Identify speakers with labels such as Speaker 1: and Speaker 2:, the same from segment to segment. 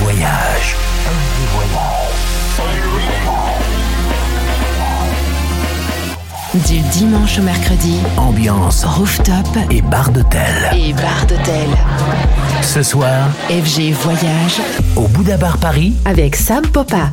Speaker 1: Voyage.
Speaker 2: Du dimanche au mercredi,
Speaker 1: Ambiance
Speaker 2: rooftop
Speaker 1: et bar d'hôtel.
Speaker 2: et bar d'hôtel.
Speaker 1: Ce soir,
Speaker 2: FG Voyage
Speaker 1: au Bouddha Bar Paris,
Speaker 2: avec Sam Popa.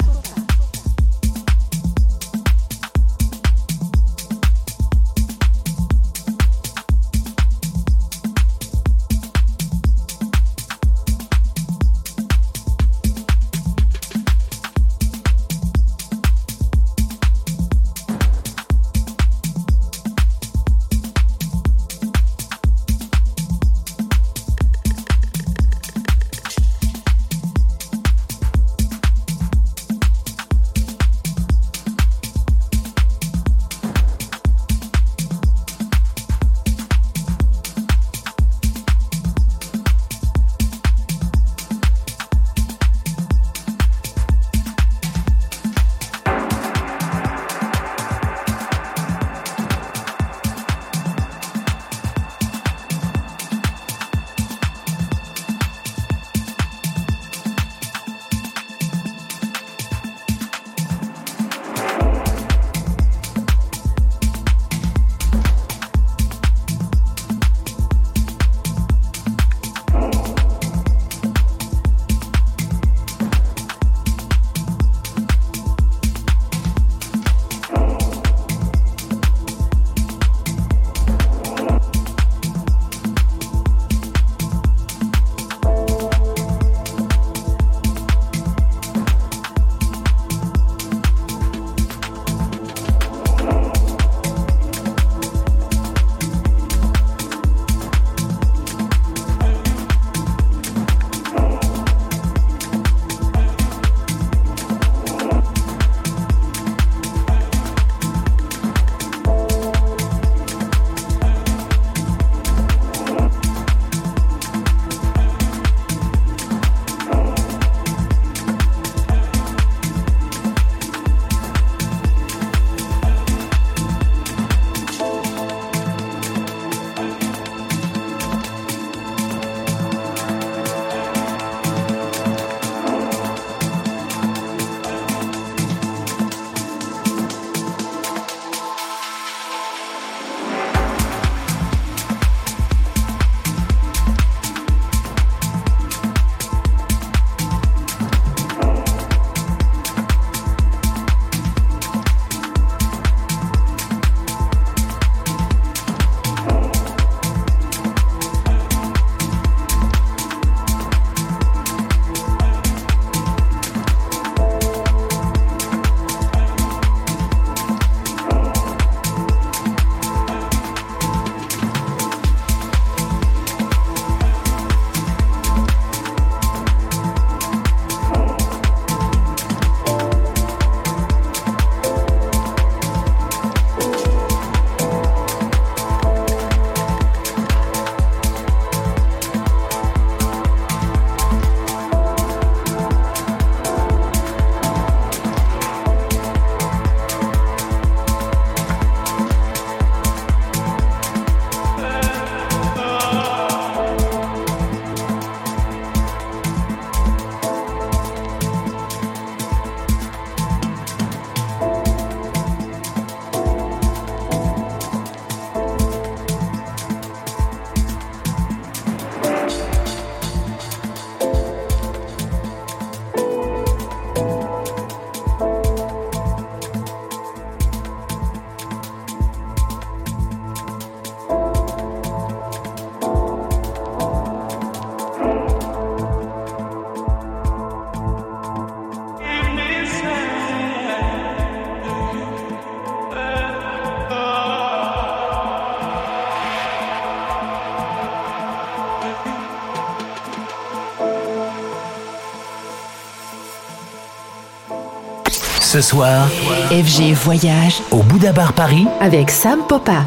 Speaker 1: Ce soir,
Speaker 2: FG Voyage.
Speaker 1: Au Bouddha Bar Paris,
Speaker 2: avec Sam Popa.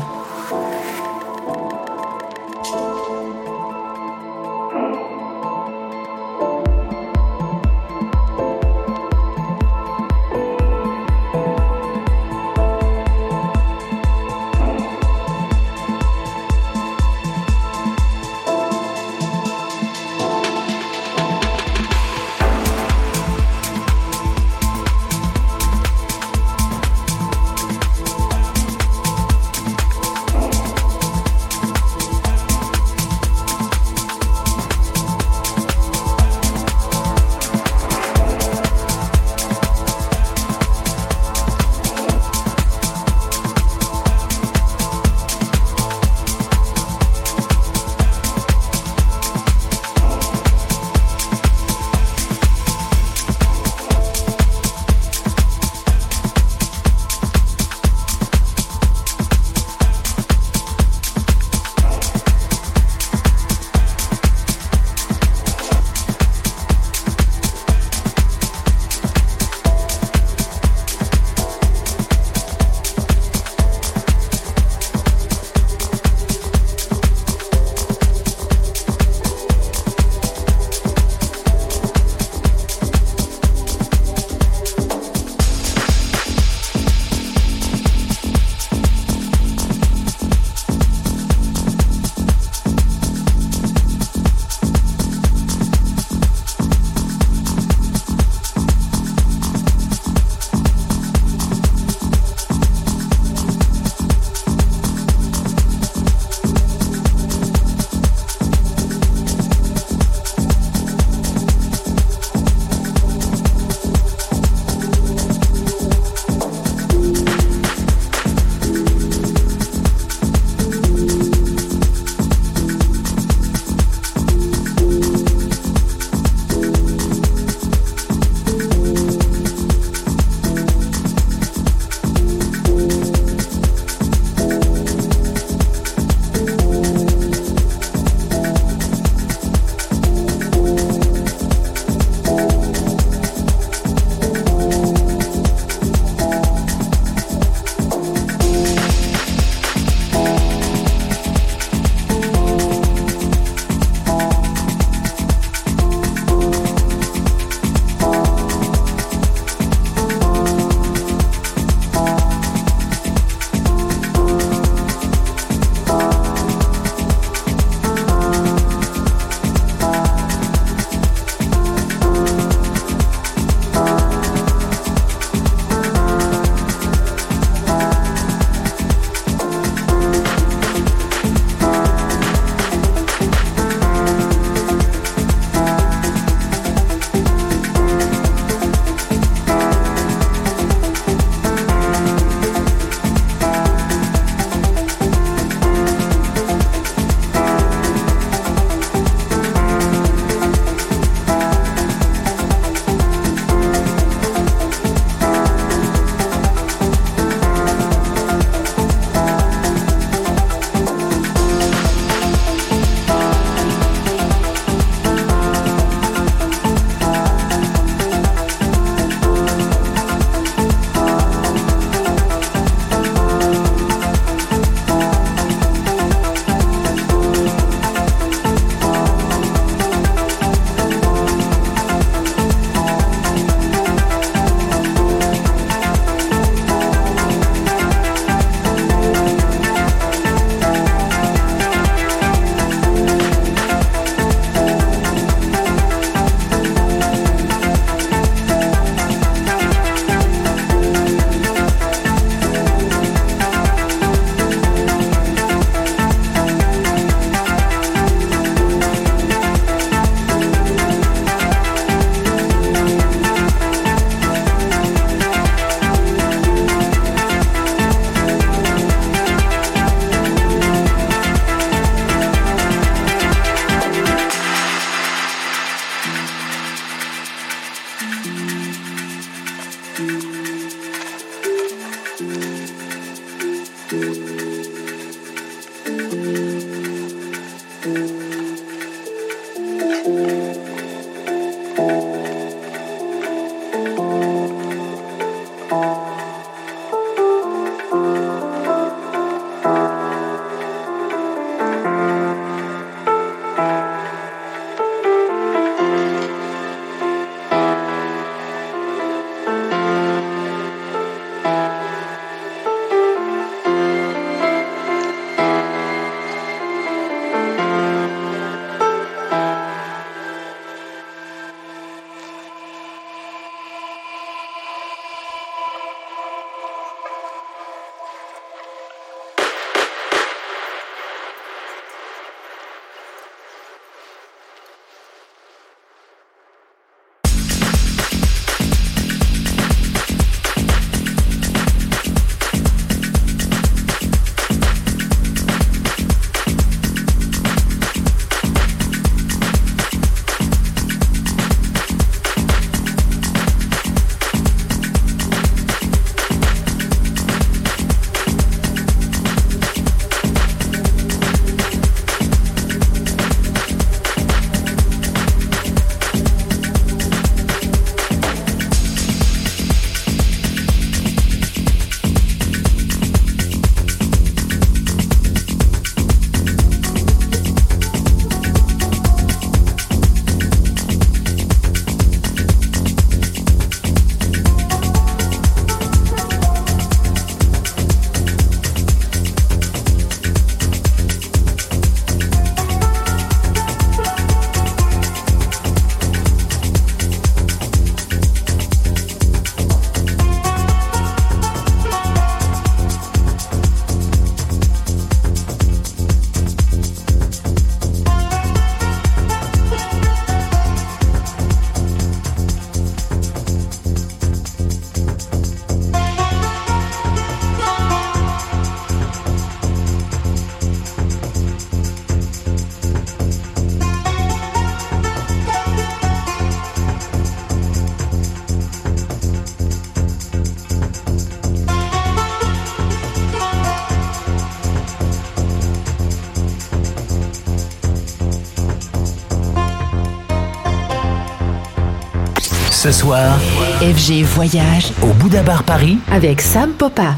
Speaker 1: Ce soir,
Speaker 2: FG Voyage.
Speaker 1: Au Bouddha Bar Paris,
Speaker 2: avec Sam Popa.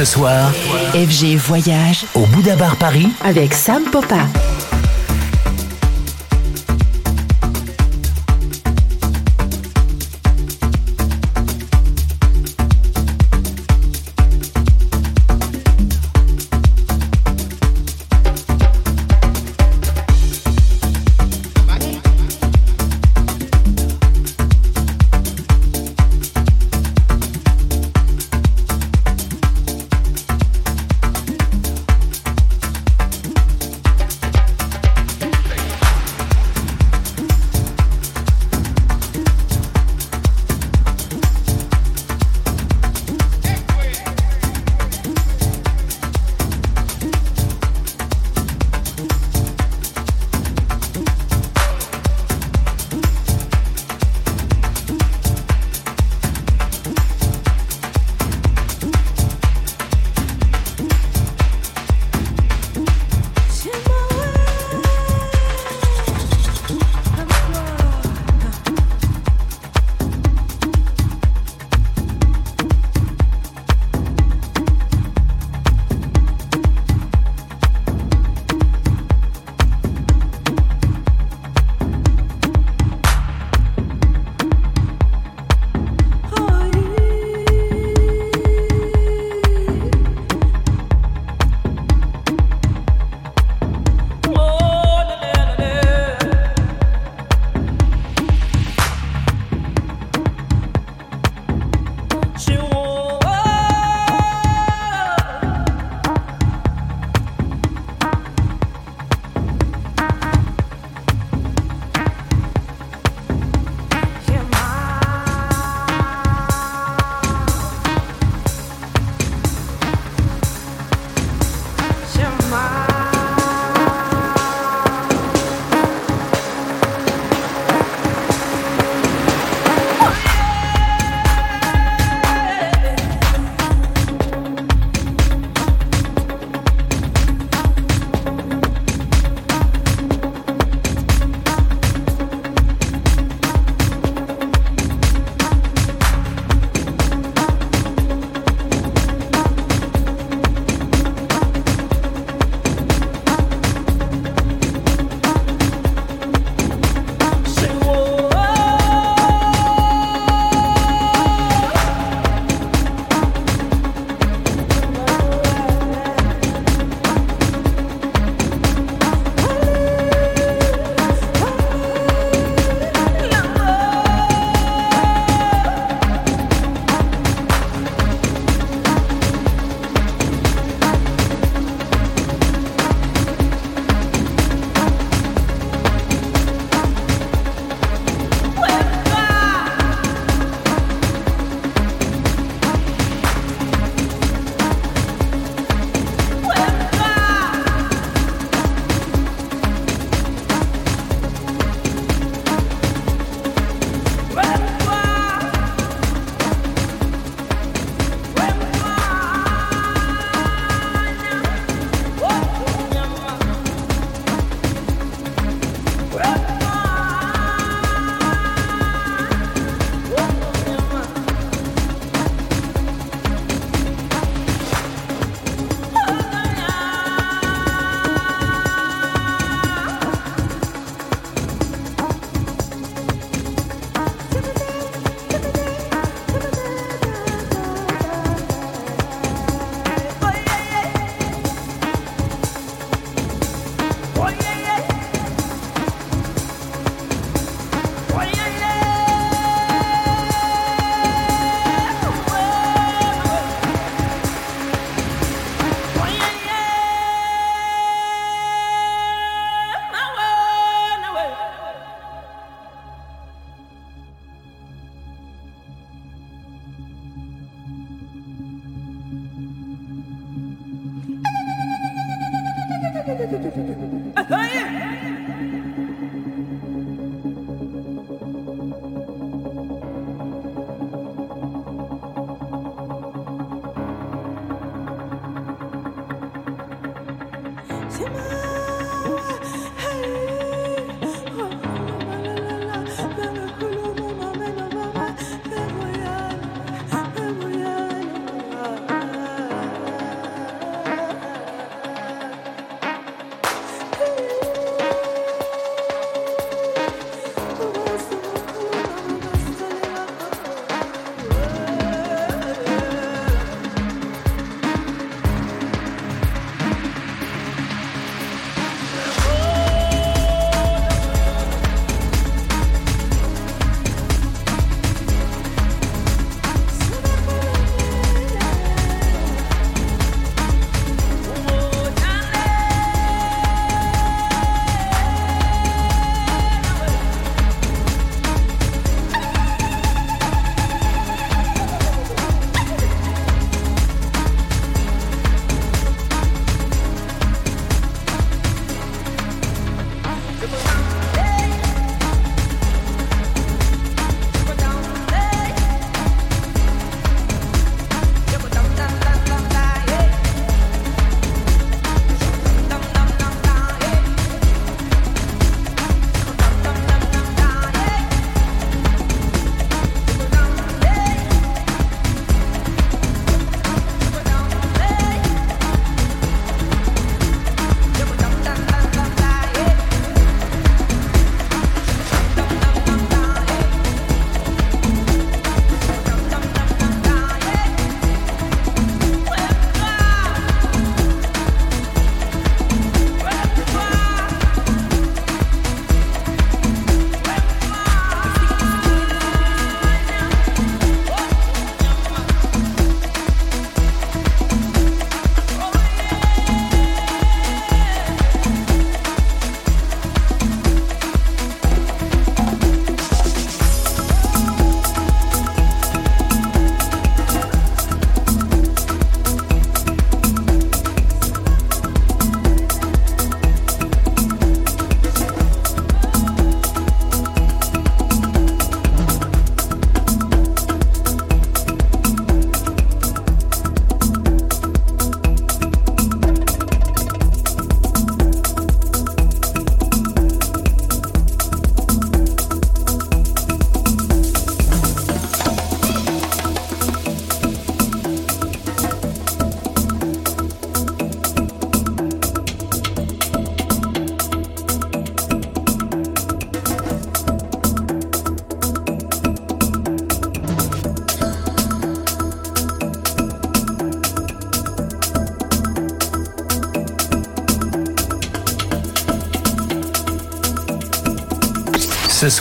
Speaker 1: Ce soir,
Speaker 2: FG Voyage.
Speaker 1: Au Bouddha Bar Paris,
Speaker 2: avec Sam Popa.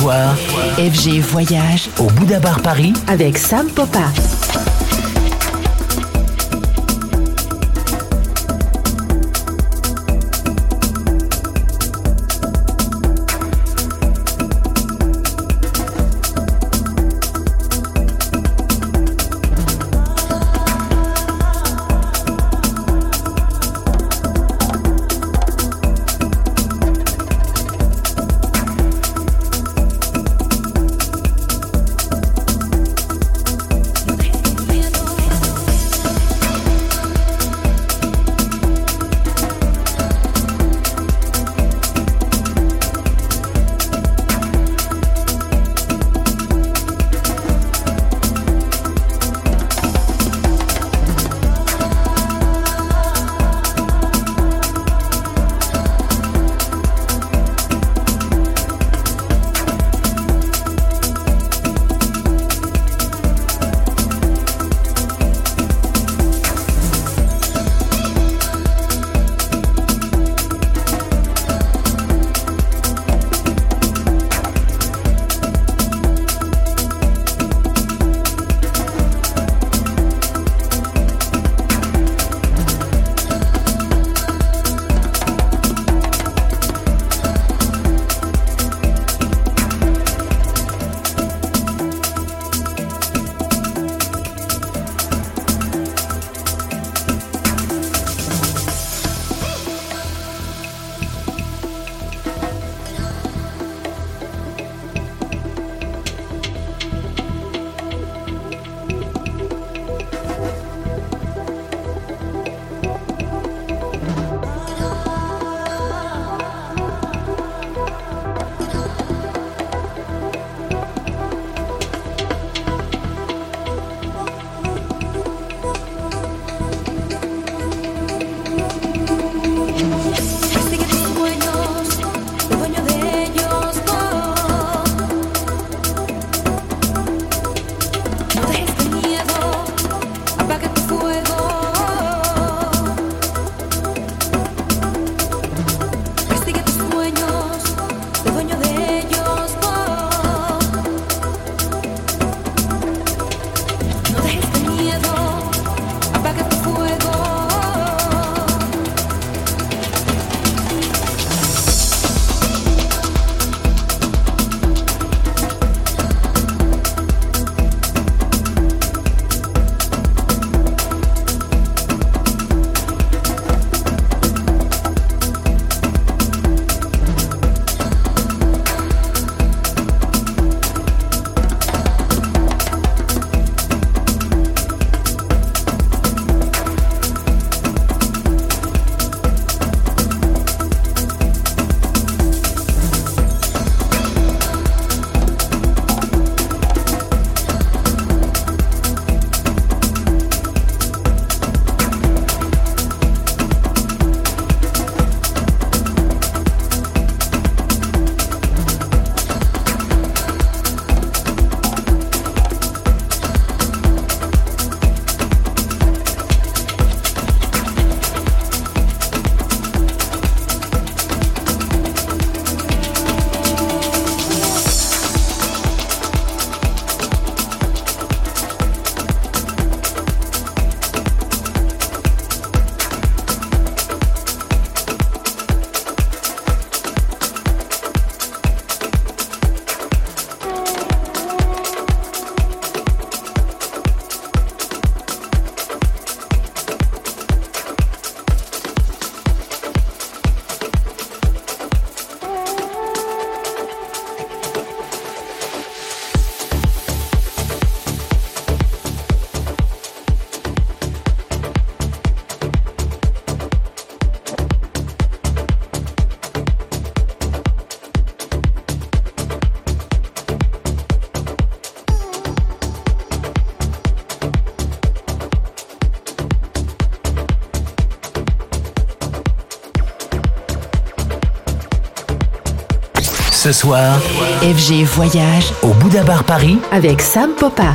Speaker 3: FG Voyage
Speaker 1: au Bouddha Bar Paris,
Speaker 3: avec Sam Popa.
Speaker 1: Ce soir,
Speaker 3: FG Voyage.
Speaker 1: Au Bouddha Bar Paris,
Speaker 3: avec Sam Popa.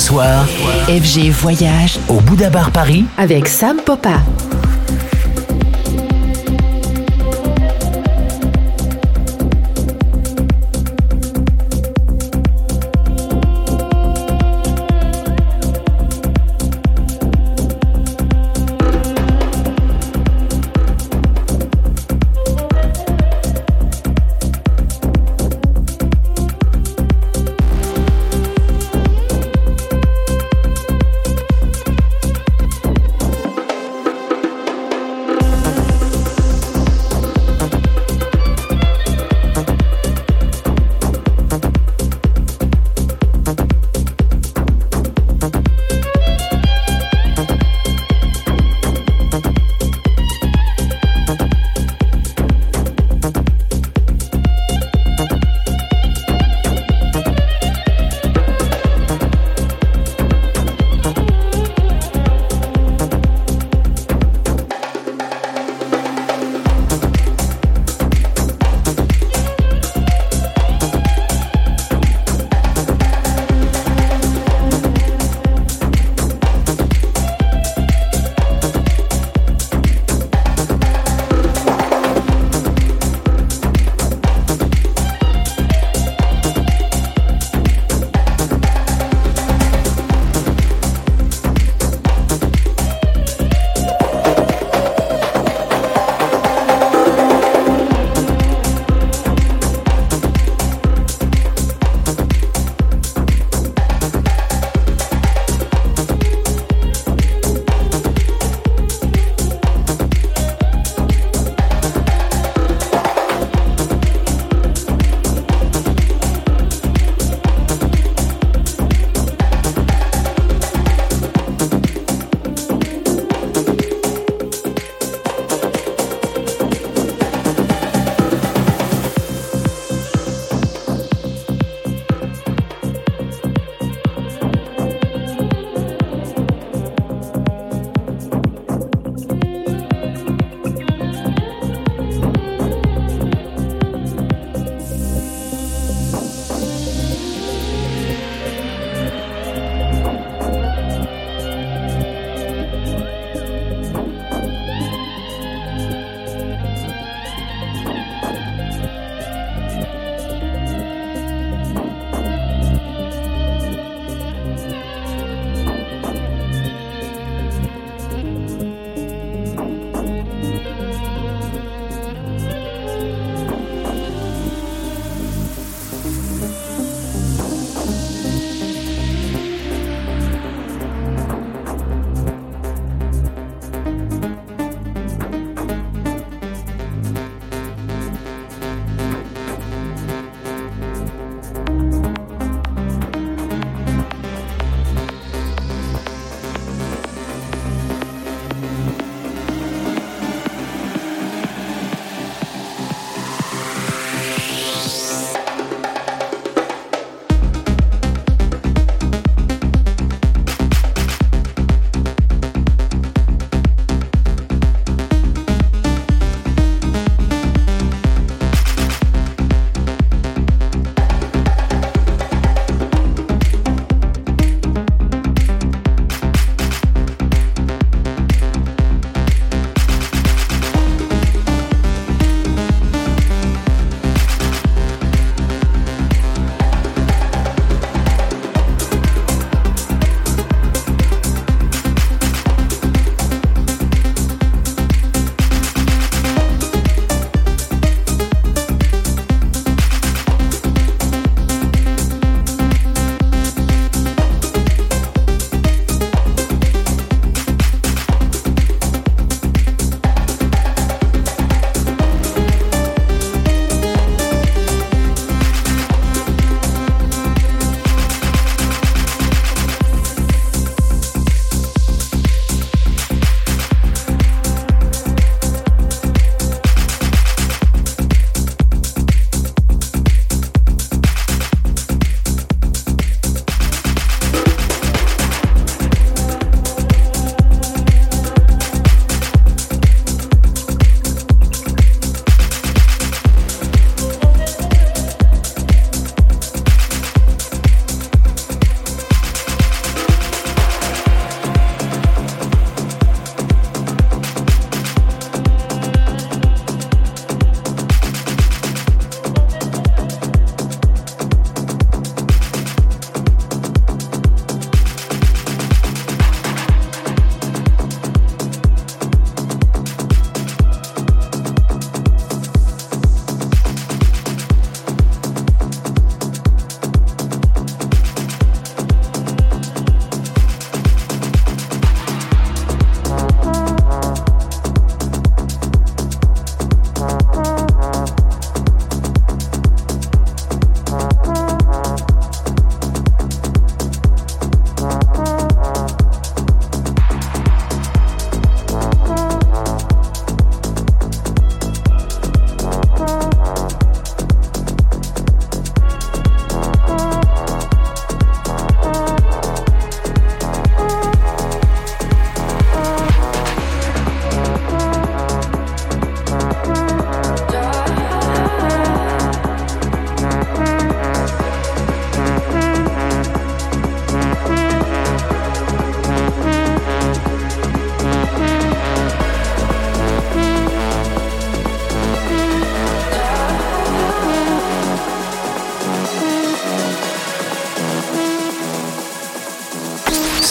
Speaker 1: Soir,
Speaker 2: FG Voyage.
Speaker 1: Au Bouddha Bar Paris,
Speaker 2: avec Sam Popa.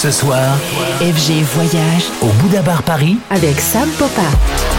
Speaker 1: Ce soir,
Speaker 2: FG Voyage
Speaker 1: au Bouddha Bar Paris,
Speaker 2: avec Sam Popa.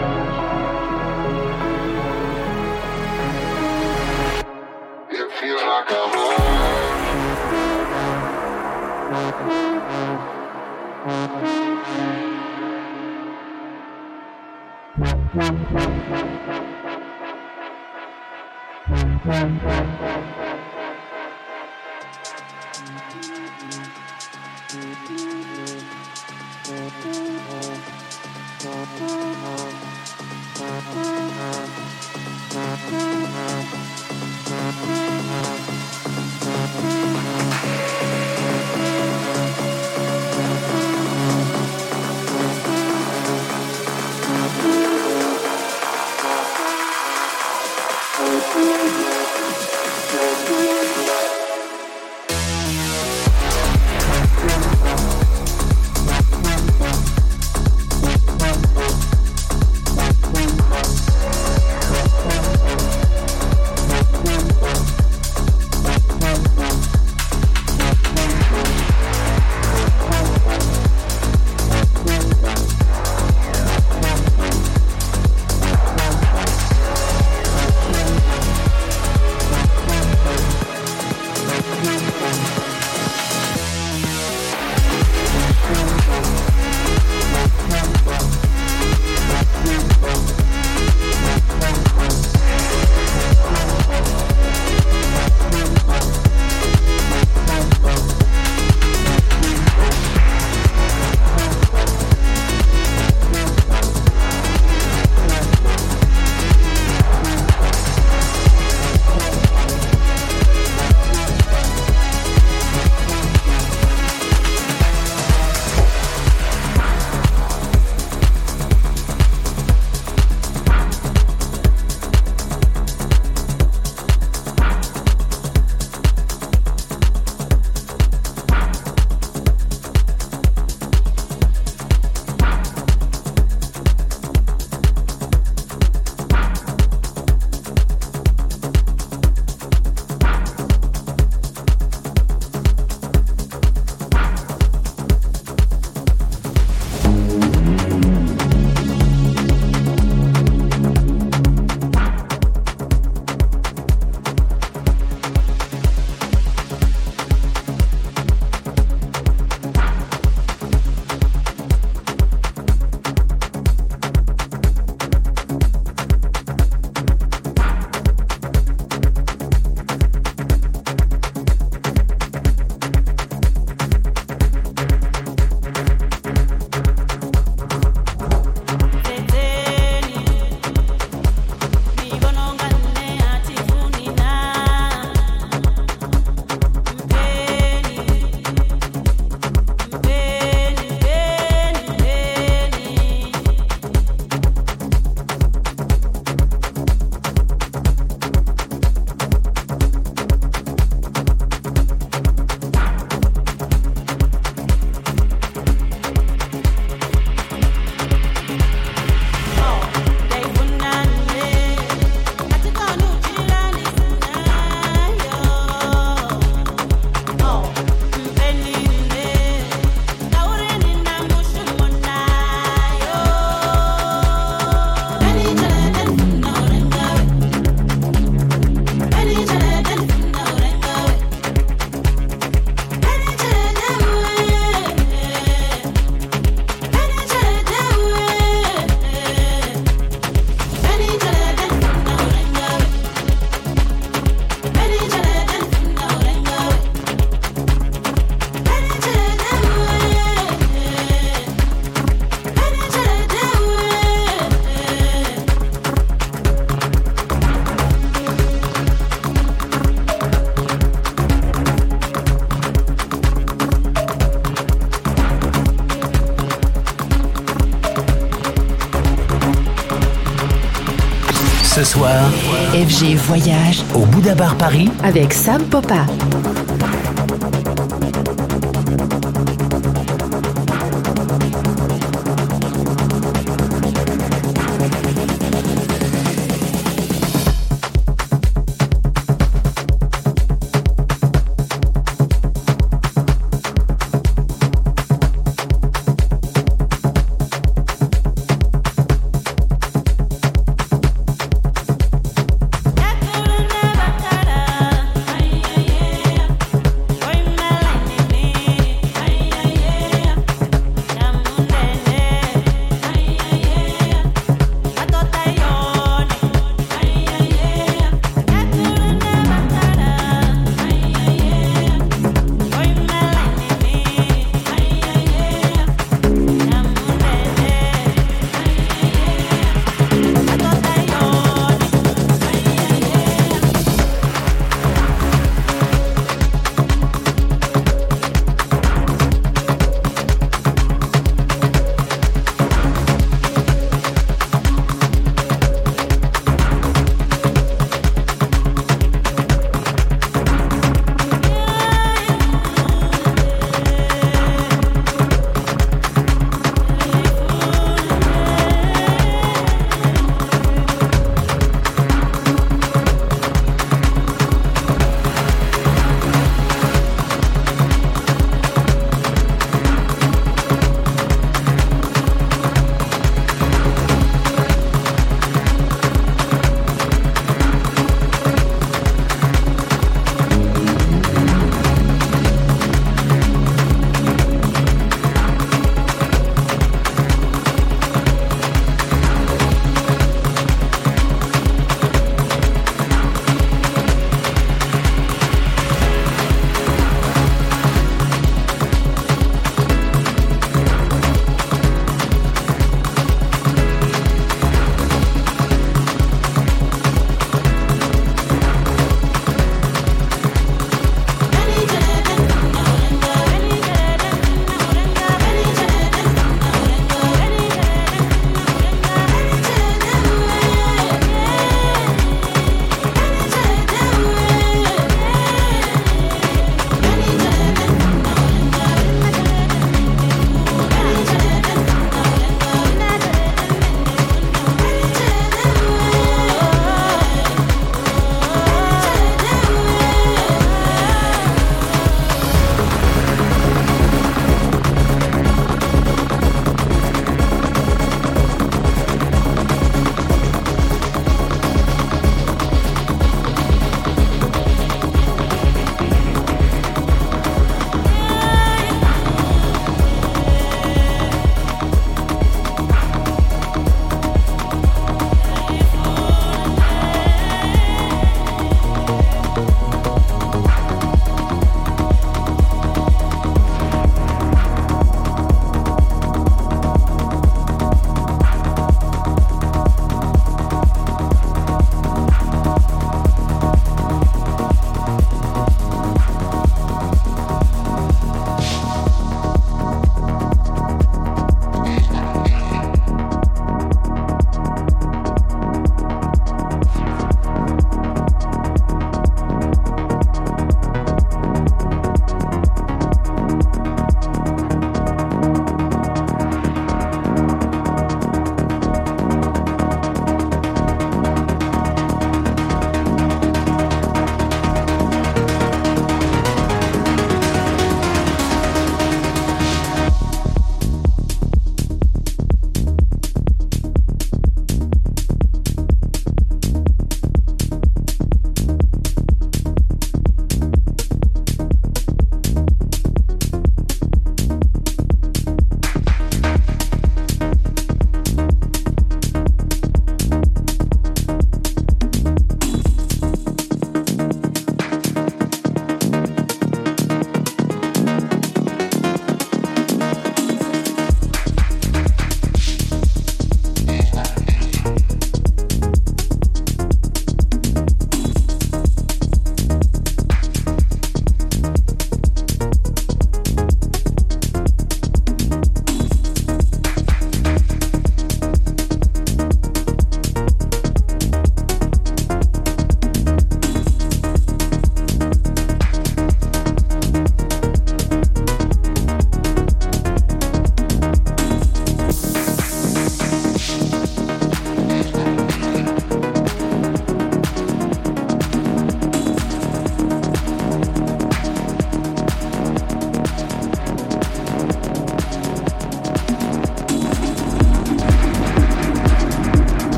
Speaker 4: Voyage
Speaker 1: au Bouddha Bar Paris,
Speaker 4: avec Sam Popa.